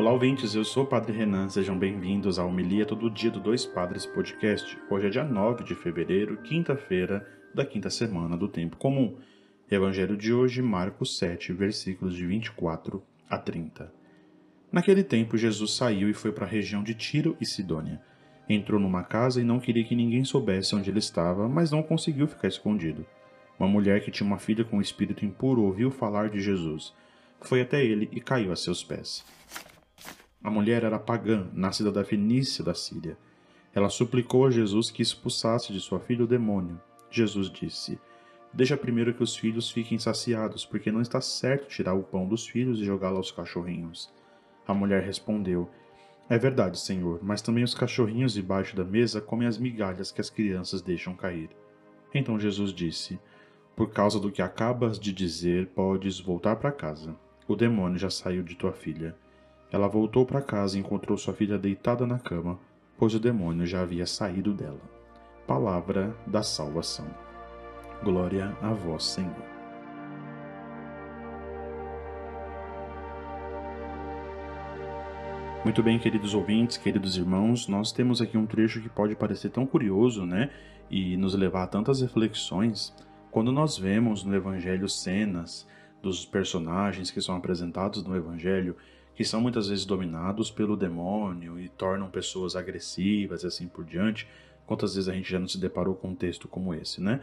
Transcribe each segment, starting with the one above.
Olá, ouvintes, eu sou o Padre Renan, sejam bem-vindos à Homilia Todo Dia do Dois Padres Podcast. Hoje é dia 9 de fevereiro, quinta-feira da quinta semana do Tempo Comum. Evangelho de hoje, Marcos 7, versículos de 24 a 30. Naquele tempo, Jesus saiu e foi para a região de Tiro e Sidônia. Entrou numa casa e não queria que ninguém soubesse onde ele estava, mas não conseguiu ficar escondido. Uma mulher que tinha uma filha com espírito impuro ouviu falar de Jesus. Foi até ele e caiu a seus pés. A mulher era pagã, nascida da Fenícia da Síria. Ela suplicou a Jesus que expulsasse de sua filha o demônio. Jesus disse: Deixa primeiro que os filhos fiquem saciados, porque não está certo tirar o pão dos filhos e jogá-lo aos cachorrinhos. A mulher respondeu: É verdade, Senhor, mas também os cachorrinhos debaixo da mesa comem as migalhas que as crianças deixam cair. Então Jesus disse: Por causa do que acabas de dizer, podes voltar para casa. O demônio já saiu de tua filha. Ela voltou para casa e encontrou sua filha deitada na cama, pois o demônio já havia saído dela. Palavra da salvação. Glória a vós, Senhor. Muito bem, queridos ouvintes, queridos irmãos, nós temos aqui um trecho que pode parecer tão curioso, né? E nos levar a tantas reflexões. Quando nós vemos no Evangelho cenas dos personagens que são apresentados no Evangelho que são muitas vezes dominados pelo demônio e tornam pessoas agressivas e assim por diante. Quantas vezes a gente já não se deparou com um texto como esse, né?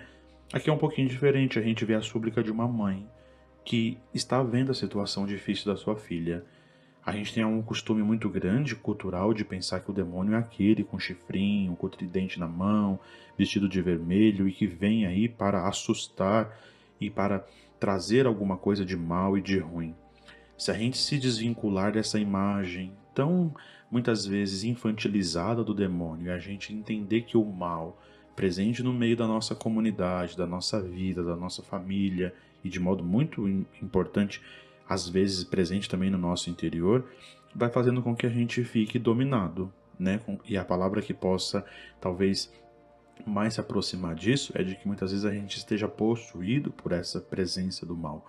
Aqui é um pouquinho diferente, a gente vê a súplica de uma mãe que está vendo a situação difícil da sua filha. A gente tem um costume muito grande, cultural, de pensar que o demônio é aquele com chifrinho, com tridente na mão, vestido de vermelho e que vem aí para assustar e para trazer alguma coisa de mal e de ruim. Se a gente se desvincular dessa imagem tão muitas vezes infantilizada do demônio e a gente entender que o mal presente no meio da nossa comunidade, da nossa vida, da nossa família e de modo muito importante, às vezes presente também no nosso interior, vai fazendo com que a gente fique dominado, né? E a palavra que possa talvez mais se aproximar disso é de que muitas vezes a gente esteja possuído por essa presença do mal.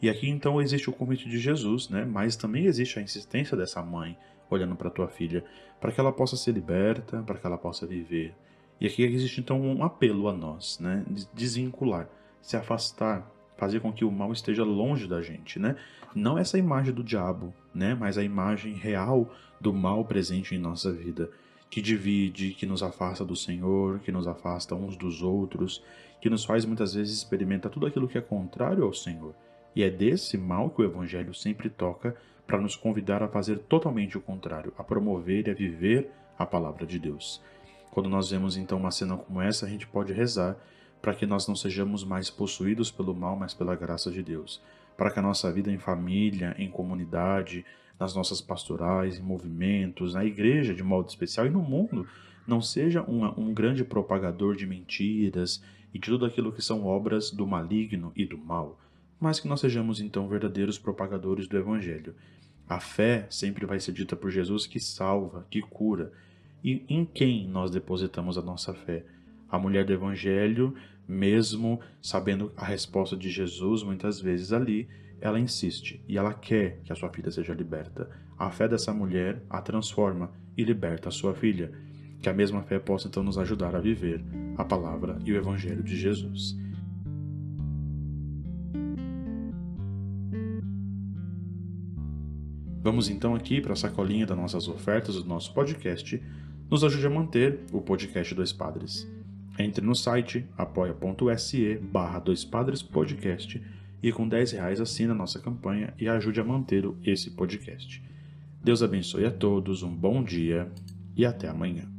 E aqui então existe o convite de Jesus, né? Mas também existe a insistência dessa mãe olhando para tua filha, para que ela possa ser liberta, para que ela possa viver. E aqui existe então um apelo a nós, né? Desvincular, se afastar, fazer com que o mal esteja longe da gente, né? Não essa imagem do diabo, né? Mas a imagem real do mal presente em nossa vida, que divide, que nos afasta do Senhor, que nos afasta uns dos outros, que nos faz muitas vezes experimentar tudo aquilo que é contrário ao Senhor. E é desse mal que o Evangelho sempre toca para nos convidar a fazer totalmente o contrário, a promover e a viver a palavra de Deus. Quando nós vemos então uma cena como essa, a gente pode rezar para que nós não sejamos mais possuídos pelo mal, mas pela graça de Deus. Para que a nossa vida em família, em comunidade, nas nossas pastorais, em movimentos, na igreja de modo especial e no mundo, não seja um, grande propagador de mentiras e de tudo aquilo que são obras do maligno e do mal mas que nós sejamos então verdadeiros propagadores do Evangelho. A fé sempre vai ser dita por Jesus que salva, que cura. E em quem nós depositamos a nossa fé? A mulher do Evangelho, mesmo sabendo a resposta de Jesus muitas vezes ali, ela insiste e ela quer que a sua filha seja liberta. A fé dessa mulher a transforma e liberta a sua filha. Que a mesma fé possa então nos ajudar a viver a palavra e o Evangelho de Jesus. Vamos então aqui para a sacolinha das nossas ofertas do nosso podcast. Nos ajude a manter o podcast Dois Padres. Entre no site apoia.se barra Dois Padres Podcast e com 10 reais assina a nossa campanha e ajude a manter esse podcast. Deus abençoe a todos, um bom dia e até amanhã.